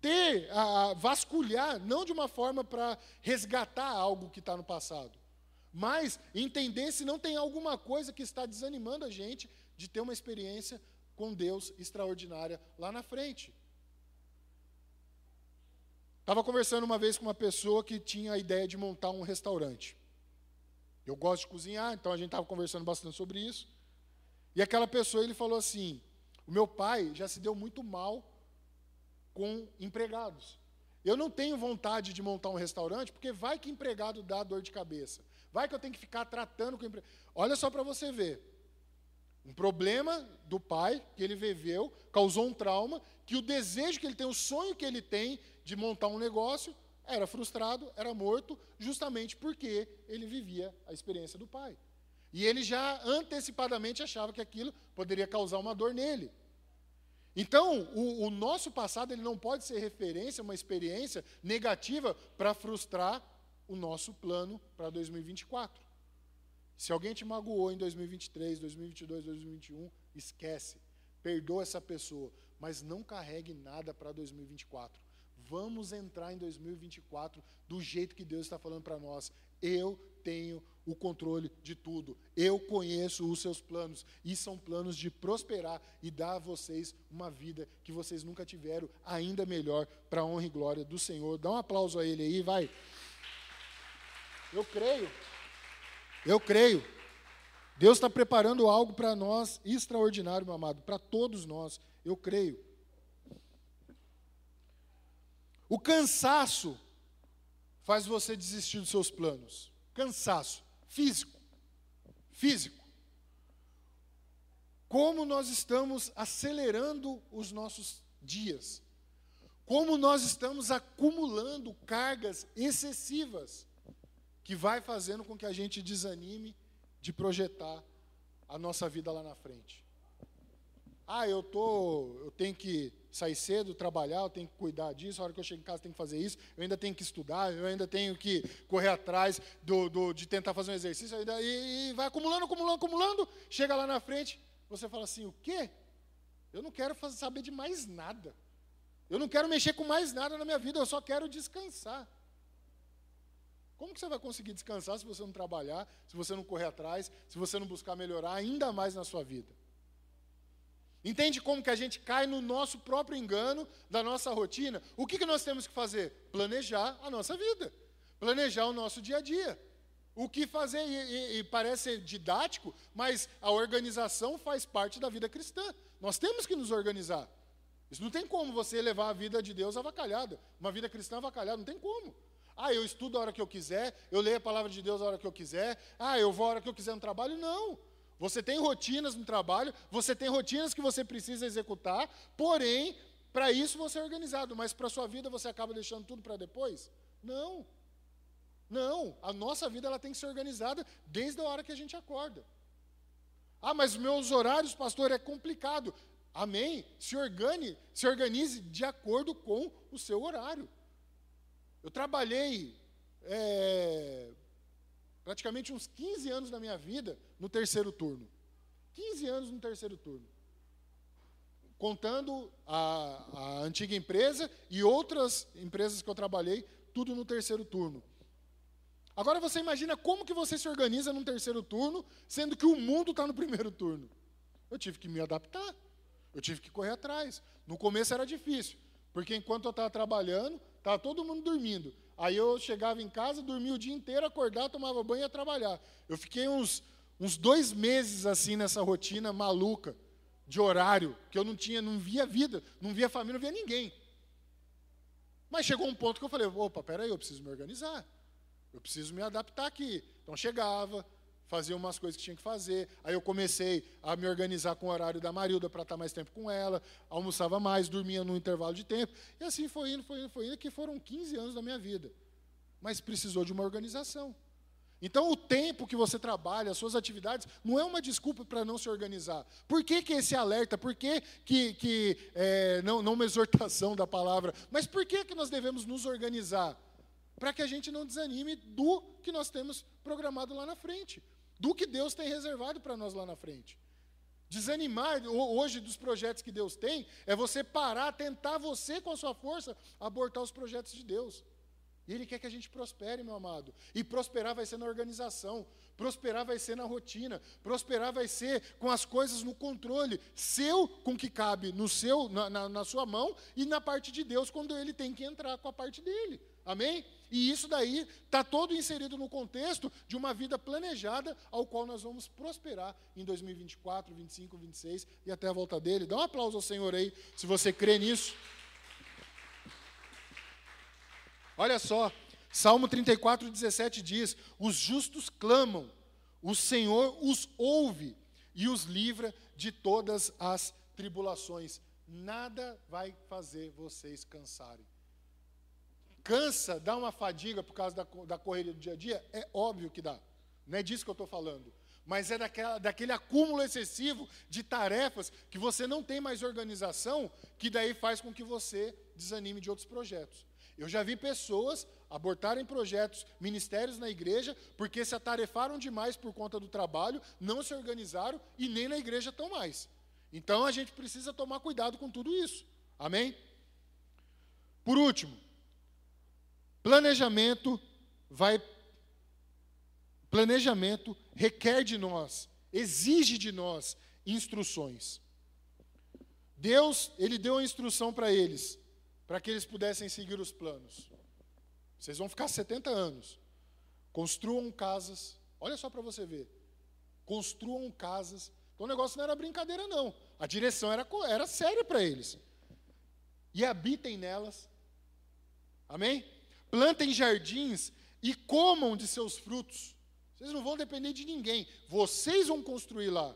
ter, a, vasculhar, não de uma forma para resgatar algo que está no passado, mas entender se não tem alguma coisa que está desanimando a gente de ter uma experiência com Deus extraordinária lá na frente. Estava conversando uma vez com uma pessoa que tinha a ideia de montar um restaurante. Eu gosto de cozinhar, então a gente estava conversando bastante sobre isso. E aquela pessoa, ele falou assim: o meu pai já se deu muito mal com empregados. Eu não tenho vontade de montar um restaurante, porque vai que empregado dá dor de cabeça. Vai que eu tenho que ficar tratando com empregado. Olha só para você ver. Um problema do pai que ele viveu causou um trauma, que o desejo que ele tem, o sonho que ele tem de montar um negócio, era frustrado, era morto, justamente porque ele vivia a experiência do pai. E ele já antecipadamente achava que aquilo poderia causar uma dor nele. Então, o, o nosso passado ele não pode ser referência, uma experiência negativa para frustrar o nosso plano para 2024. Se alguém te magoou em 2023, 2022, 2021, esquece. Perdoa essa pessoa, mas não carregue nada para 2024. Vamos entrar em 2024 do jeito que Deus está falando para nós. Eu tenho o controle de tudo. Eu conheço os seus planos. E são planos de prosperar e dar a vocês uma vida que vocês nunca tiveram, ainda melhor, para a honra e glória do Senhor. Dá um aplauso a Ele aí, vai. Eu creio. Eu creio. Deus está preparando algo para nós extraordinário, meu amado, para todos nós. Eu creio. O cansaço faz você desistir dos seus planos. Cansaço físico. Físico. Como nós estamos acelerando os nossos dias. Como nós estamos acumulando cargas excessivas que vai fazendo com que a gente desanime de projetar a nossa vida lá na frente. Ah, eu tô, eu tenho que sair cedo, trabalhar, eu tenho que cuidar disso, a hora que eu chego em casa eu tenho que fazer isso, eu ainda tenho que estudar, eu ainda tenho que correr atrás do, do de tentar fazer um exercício, ainda, e, e vai acumulando, acumulando, acumulando, chega lá na frente, você fala assim, o quê? Eu não quero fazer, saber de mais nada. Eu não quero mexer com mais nada na minha vida, eu só quero descansar. Como que você vai conseguir descansar se você não trabalhar, se você não correr atrás, se você não buscar melhorar ainda mais na sua vida? Entende como que a gente cai no nosso próprio engano da nossa rotina? O que, que nós temos que fazer? Planejar a nossa vida, planejar o nosso dia a dia. O que fazer, e, e, e parece didático, mas a organização faz parte da vida cristã. Nós temos que nos organizar. Isso não tem como você levar a vida de Deus avacalhada, uma vida cristã avacalhada, não tem como. Ah, eu estudo a hora que eu quiser, eu leio a palavra de Deus a hora que eu quiser, ah, eu vou a hora que eu quiser no trabalho. Não. Você tem rotinas no trabalho, você tem rotinas que você precisa executar, porém, para isso você é organizado, mas para a sua vida você acaba deixando tudo para depois? Não. Não, a nossa vida ela tem que ser organizada desde a hora que a gente acorda. Ah, mas meus horários, pastor, é complicado. Amém? Se organize, se organize de acordo com o seu horário. Eu trabalhei é, praticamente uns 15 anos da minha vida no terceiro turno. 15 anos no terceiro turno. Contando a, a antiga empresa e outras empresas que eu trabalhei, tudo no terceiro turno. Agora você imagina como que você se organiza num terceiro turno, sendo que o mundo está no primeiro turno. Eu tive que me adaptar, eu tive que correr atrás. No começo era difícil, porque enquanto eu estava trabalhando, estava todo mundo dormindo. Aí eu chegava em casa, dormia o dia inteiro, acordava, tomava banho e ia trabalhar. Eu fiquei uns, uns dois meses assim nessa rotina maluca de horário, que eu não tinha, não via vida, não via família, não via ninguém. Mas chegou um ponto que eu falei, opa, peraí, eu preciso me organizar. Eu preciso me adaptar aqui. Então chegava, fazia umas coisas que tinha que fazer. Aí eu comecei a me organizar com o horário da Marilda para estar mais tempo com ela, almoçava mais, dormia no intervalo de tempo. E assim foi indo, foi indo, foi indo, que foram 15 anos da minha vida. Mas precisou de uma organização. Então, o tempo que você trabalha, as suas atividades, não é uma desculpa para não se organizar. Por que, que esse alerta? Por que, que, que é, não, não uma exortação da palavra, mas por que, que nós devemos nos organizar? Para que a gente não desanime do que nós temos programado lá na frente do que Deus tem reservado para nós lá na frente. Desanimar hoje dos projetos que Deus tem é você parar, tentar você com a sua força abortar os projetos de Deus. E Ele quer que a gente prospere, meu amado. E prosperar vai ser na organização, prosperar vai ser na rotina, prosperar vai ser com as coisas no controle, seu com que cabe no seu, na, na, na sua mão, e na parte de Deus quando Ele tem que entrar com a parte dele. Amém? E isso daí está todo inserido no contexto de uma vida planejada, ao qual nós vamos prosperar em 2024, 25, 26 e até a volta dele. Dá um aplauso ao Senhor aí, se você crê nisso. Olha só, Salmo 34, 17 diz: Os justos clamam, o Senhor os ouve e os livra de todas as tribulações. Nada vai fazer vocês cansarem. Cansa, dá uma fadiga por causa da, da correria do dia a dia? É óbvio que dá. Não é disso que eu estou falando. Mas é daquela, daquele acúmulo excessivo de tarefas que você não tem mais organização, que daí faz com que você desanime de outros projetos. Eu já vi pessoas abortarem projetos, ministérios na igreja, porque se atarefaram demais por conta do trabalho, não se organizaram e nem na igreja estão mais. Então a gente precisa tomar cuidado com tudo isso. Amém? Por último, planejamento vai planejamento requer de nós, exige de nós instruções. Deus, ele deu a instrução para eles, para que eles pudessem seguir os planos. Vocês vão ficar 70 anos. Construam casas. Olha só para você ver. Construam casas. Então o negócio não era brincadeira, não. A direção era, era séria para eles. E habitem nelas. Amém? Plantem jardins e comam de seus frutos. Vocês não vão depender de ninguém. Vocês vão construir lá.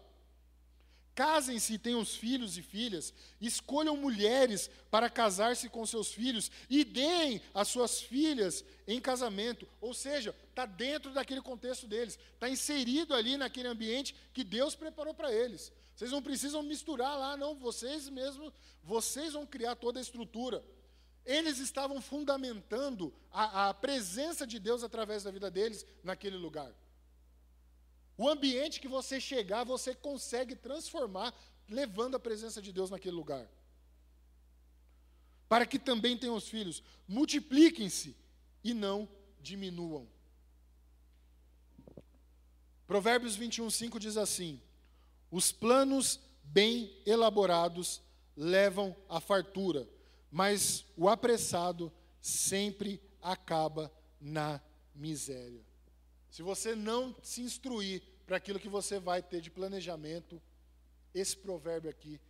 Casem-se e tenham filhos e filhas, escolham mulheres para casar-se com seus filhos e deem as suas filhas em casamento. Ou seja, está dentro daquele contexto deles, está inserido ali naquele ambiente que Deus preparou para eles. Vocês não precisam misturar lá, não, vocês mesmos, vocês vão criar toda a estrutura. Eles estavam fundamentando a, a presença de Deus através da vida deles naquele lugar. O ambiente que você chegar, você consegue transformar, levando a presença de Deus naquele lugar. Para que também tenham os filhos, multipliquem-se e não diminuam. Provérbios 21, 5 diz assim: Os planos bem elaborados levam à fartura, mas o apressado sempre acaba na miséria. Se você não se instruir para aquilo que você vai ter de planejamento, esse provérbio aqui,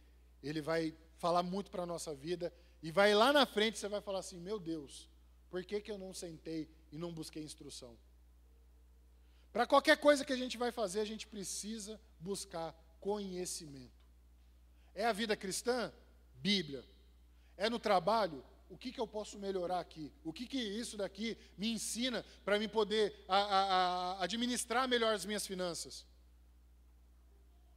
ele vai falar muito para a nossa vida, e vai lá na frente você vai falar assim: meu Deus, por que, que eu não sentei e não busquei instrução? Para qualquer coisa que a gente vai fazer, a gente precisa buscar conhecimento. É a vida cristã? Bíblia. É no trabalho? o que, que eu posso melhorar aqui? O que, que isso daqui me ensina para me poder a, a, a administrar melhor as minhas finanças?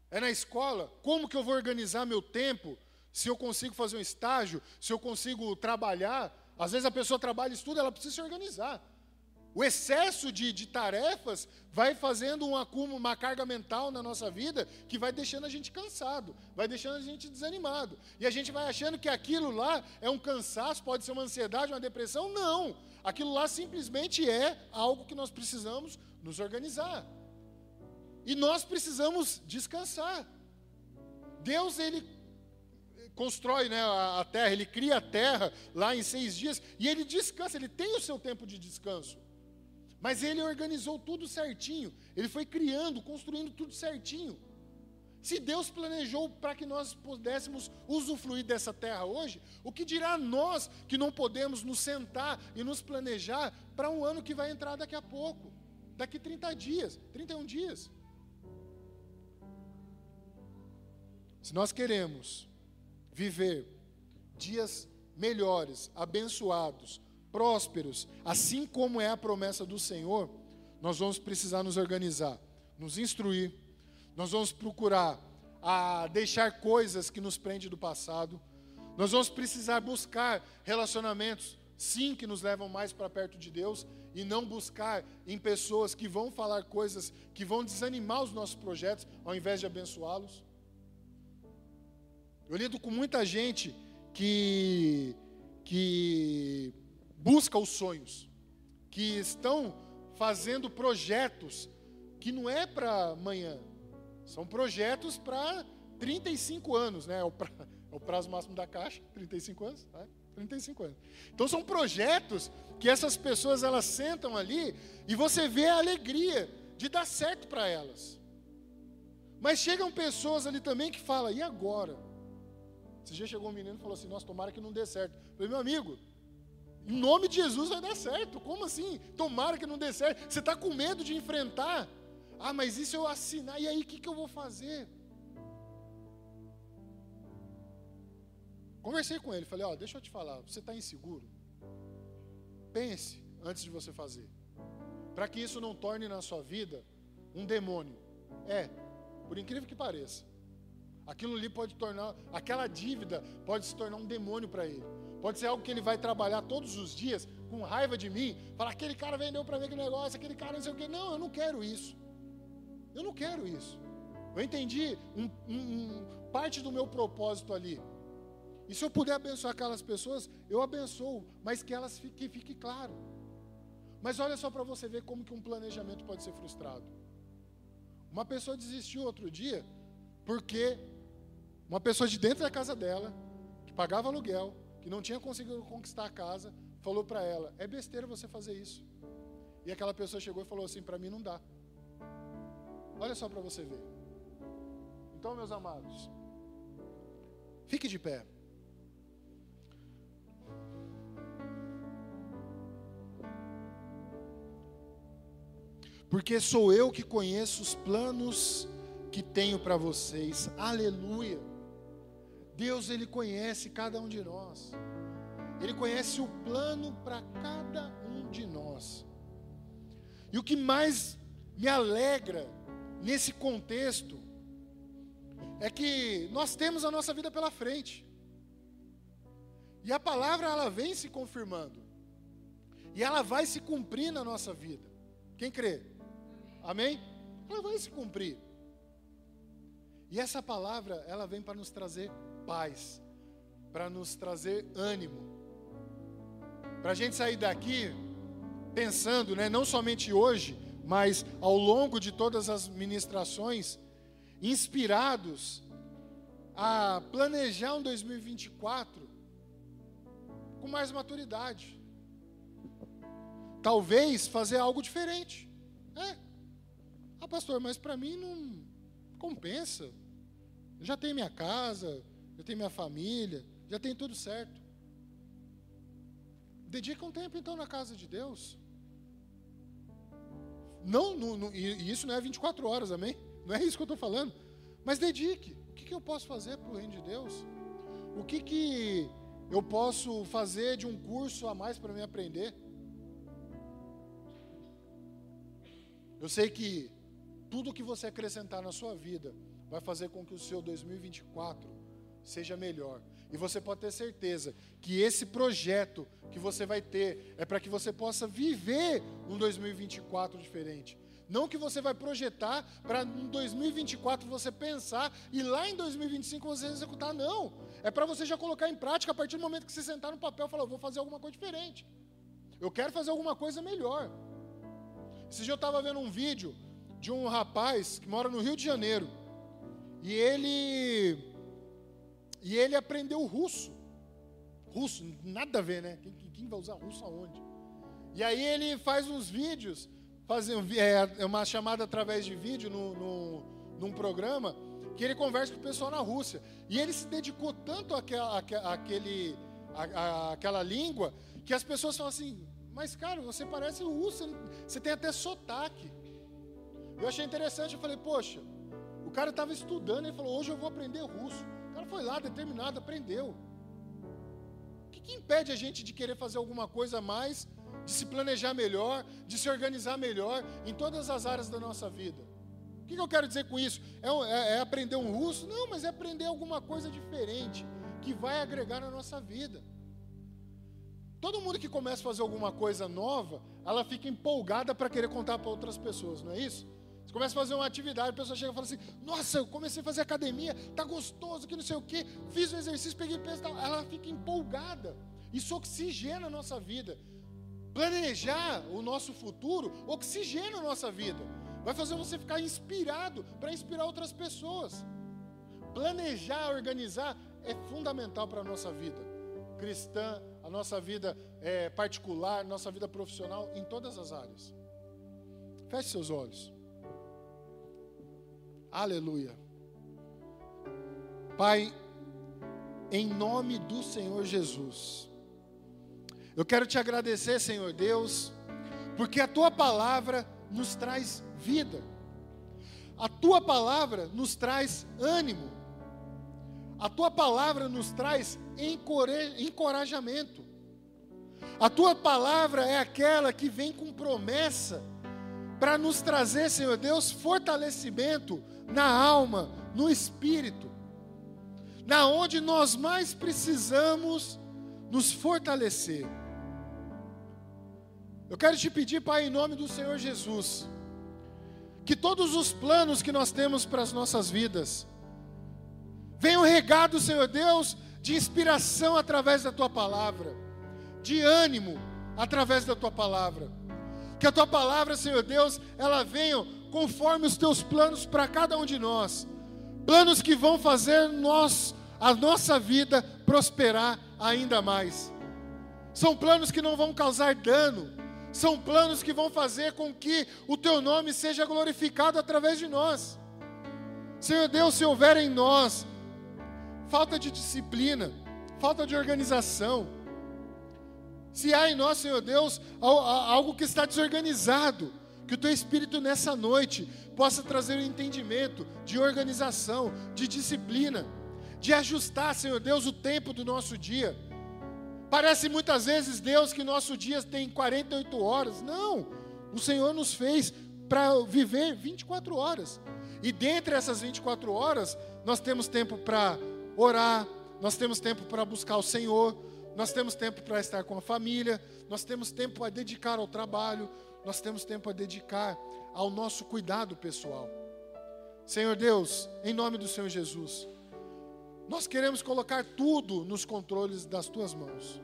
É na escola? Como que eu vou organizar meu tempo? Se eu consigo fazer um estágio, se eu consigo trabalhar. Às vezes a pessoa trabalha e estuda, ela precisa se organizar. O excesso de, de, tarefas vai fazendo um acúmulo, uma carga mental na nossa vida que vai deixando a gente cansado, vai deixando a gente desanimado. E a gente vai achando que aquilo lá é um cansaço, pode ser uma ansiedade, uma depressão. Não. Aquilo lá simplesmente é algo que nós precisamos nos organizar. E nós precisamos descansar. Deus, ele constrói né, a terra, ele cria a terra lá em seis dias e ele descansa, ele tem o seu tempo de descanso. Mas ele organizou tudo certinho. Ele foi criando, construindo tudo certinho. Se Deus planejou para que nós pudéssemos usufruir dessa terra hoje, o que dirá nós que não podemos nos sentar e nos planejar para um ano que vai entrar daqui a pouco, daqui 30 dias, 31 dias? Se nós queremos viver dias melhores, abençoados, prósperos, assim como é a promessa do Senhor, nós vamos precisar nos organizar, nos instruir, nós vamos procurar a deixar coisas que nos prendem do passado, nós vamos precisar buscar relacionamentos, sim, que nos levam mais para perto de Deus, e não buscar em pessoas que vão falar coisas que vão desanimar os nossos projetos, ao invés de abençoá-los. Eu lido com muita gente que, que busca os sonhos, que estão fazendo projetos que não é para amanhã, são projetos para 35 anos, né? É é o, prazo máximo da caixa, 35 anos, né? 35 anos. Então são projetos que essas pessoas elas sentam ali e você vê a alegria de dar certo para elas. Mas chegam pessoas ali também que falam, e agora? Esse dia chegou um menino e falou assim, nossa, tomara que não dê certo. Eu falei, meu amigo, Em nome de Jesus vai dar certo. Como assim? Tomara que não dê certo. Você está com medo de enfrentar. Ah, mas isso eu assinar, e aí o que, que eu vou fazer? Conversei com ele, falei, ó, deixa eu te falar, você está inseguro? Pense antes de você fazer. Para que isso não torne na sua vida um demônio. É, por incrível que pareça. Aquilo ali pode tornar, aquela dívida pode se tornar um demônio para ele. Pode ser algo que ele vai trabalhar todos os dias com raiva de mim, falar aquele cara vendeu para mim aquele negócio, aquele cara não sei o quê. Não, eu não quero isso. Eu não quero isso. Eu entendi um, um, parte do meu propósito ali. E se eu puder abençoar aquelas pessoas, eu abençoo, mas que elas fique, fique claro. Mas olha só para você ver como que um planejamento pode ser frustrado. Uma pessoa desistiu outro dia porque uma pessoa de dentro da casa dela, que pagava aluguel, que não tinha conseguido conquistar a casa, falou para ela: "É besteira você fazer isso". E aquela pessoa chegou e falou assim: "Para mim não dá". Olha só para você ver. Então, meus amados, fique de pé. porque sou eu que conheço os planos que tenho para vocês. Aleluia. Deus ele conhece cada um de nós. Ele conhece o plano para cada um de nós. E o que mais me alegra nesse contexto é que nós temos a nossa vida pela frente. E a palavra ela vem se confirmando. E ela vai se cumprir na nossa vida. Quem crê? Amém? Ela vai se cumprir. E essa palavra, ela vem para nos trazer paz, para nos trazer ânimo. Para a gente sair daqui pensando, né, não somente hoje, mas ao longo de todas as ministrações, inspirados a planejar um 2024 com mais maturidade. Talvez fazer algo diferente. É, ah, pastor, mas para mim não compensa. Já tenho minha casa, já tenho minha família, já tenho tudo certo. Dedica um tempo então na casa de Deus. Não, não, não, e isso não é 24 horas, amém? Não é isso que eu estou falando. Mas dedique. O que, que eu posso fazer para o reino de Deus? O que, que eu posso fazer de um curso a mais para me aprender? Eu sei que tudo que você acrescentar na sua vida vai fazer com que o seu 2024 seja melhor. E você pode ter certeza que esse projeto que você vai ter é para que você possa viver um 2024 diferente. Não que você vai projetar para em 2024 você pensar e lá em 2025 você executar, não. É para você já colocar em prática a partir do momento que você sentar no papel e falar, vou fazer alguma coisa diferente. Eu quero fazer alguma coisa melhor. Esse dia eu estava vendo um vídeo de um rapaz que mora no Rio de Janeiro. E ele e ele aprendeu russo. Russo, nada a ver, né? Quem, quem vai usar russo aonde? E aí ele faz uns vídeos, faz, é, é uma chamada através de vídeo no, no, num programa, que ele conversa com o pessoal na Rússia. E ele se dedicou tanto àquele, àquela língua, que as pessoas falam assim, mas cara, você parece russo, você tem até sotaque. Eu achei interessante, eu falei, poxa, o cara estava estudando, ele falou, hoje eu vou aprender russo. Foi lá, determinado, aprendeu. O que, que impede a gente de querer fazer alguma coisa a mais, de se planejar melhor, de se organizar melhor em todas as áreas da nossa vida? O que, que eu quero dizer com isso? É, é, é aprender um russo? Não, mas é aprender alguma coisa diferente, que vai agregar na nossa vida. Todo mundo que começa a fazer alguma coisa nova, ela fica empolgada para querer contar para outras pessoas, não é isso? Começa a fazer uma atividade, a pessoa chega e fala assim: Nossa, eu comecei a fazer academia, tá gostoso, que não sei o quê, fiz o exercício, peguei peso, tal. ela fica empolgada. Isso oxigena a nossa vida. Planejar o nosso futuro oxigena a nossa vida. Vai fazer você ficar inspirado para inspirar outras pessoas. Planejar, organizar é fundamental para a nossa vida cristã, a nossa vida é, particular, nossa vida profissional, em todas as áreas. Feche seus olhos. Aleluia. Pai, em nome do Senhor Jesus, Eu quero te agradecer, Senhor Deus, porque a tua palavra nos traz vida. A tua palavra nos traz ânimo. A tua palavra nos traz encorajamento. A tua palavra é aquela que vem com promessa para nos trazer, Senhor Deus, fortalecimento na alma, no espírito. Na onde nós mais precisamos nos fortalecer. Eu quero te pedir, Pai, em nome do Senhor Jesus, que todos os planos que nós temos para as nossas vidas venham regados, Senhor Deus, de inspiração através da tua palavra, de ânimo através da tua palavra. Que a tua palavra, Senhor Deus, ela venha conforme os teus planos para cada um de nós. Planos que vão fazer nós, a nossa vida prosperar ainda mais. São planos que não vão causar dano, são planos que vão fazer com que o teu nome seja glorificado através de nós. Senhor Deus, se houver em nós falta de disciplina, falta de organização, se há em nós, Senhor Deus, algo que está desorganizado, que o teu Espírito nessa noite possa trazer um entendimento de organização, de disciplina, de ajustar, Senhor Deus, o tempo do nosso dia Parece muitas vezes, Deus, que nosso dia tem 48 horas. Não, o Senhor nos fez para viver 24 horas. E dentre essas 24 horas, nós temos tempo para orar, nós temos tempo para buscar o Senhor, nós temos tempo para estar com a família, nós temos tempo a dedicar ao trabalho, nós temos tempo a dedicar ao nosso cuidado pessoal. Senhor Deus, em nome do Senhor Jesus, nós queremos colocar tudo nos controles das tuas mãos.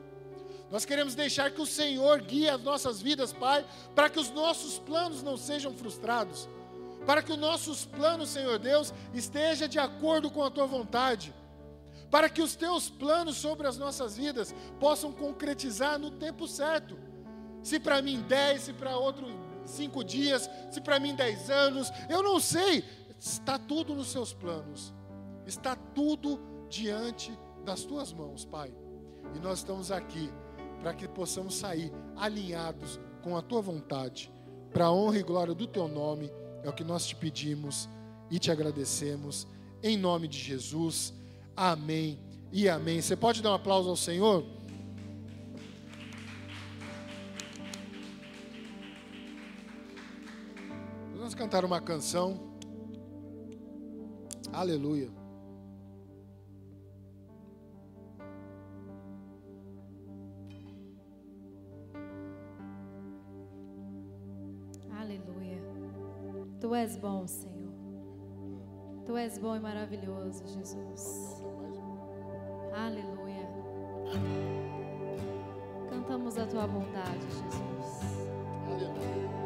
Nós queremos deixar que o Senhor guie as nossas vidas, Pai, para que os nossos planos não sejam frustrados, para que os nossos planos, Senhor Deus, esteja de acordo com a tua vontade, para que os teus planos sobre as nossas vidas possam concretizar no tempo certo. Se para mim dez, se para outro cinco dias, se para mim dez anos, eu não sei. Está tudo nos seus planos. Está tudo diante das tuas mãos, Pai. E nós estamos aqui para que possamos sair alinhados com a tua vontade, para a honra e glória do teu nome, é o que nós te pedimos e te agradecemos, em nome de Jesus. Amém e amém. Você pode dar um aplauso ao Senhor? Vamos cantar uma canção. Aleluia. Tu és bom, Senhor. Tu és bom e maravilhoso, Jesus. Aleluia. Cantamos a tua bondade, Jesus. Aleluia.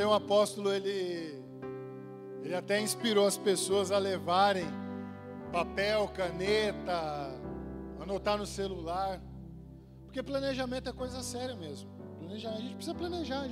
Ontem o apóstolo ele ele até inspirou as pessoas a levarem papel, caneta, anotar no celular. Porque planejamento é coisa séria mesmo. Planejamento, a gente precisa planejar,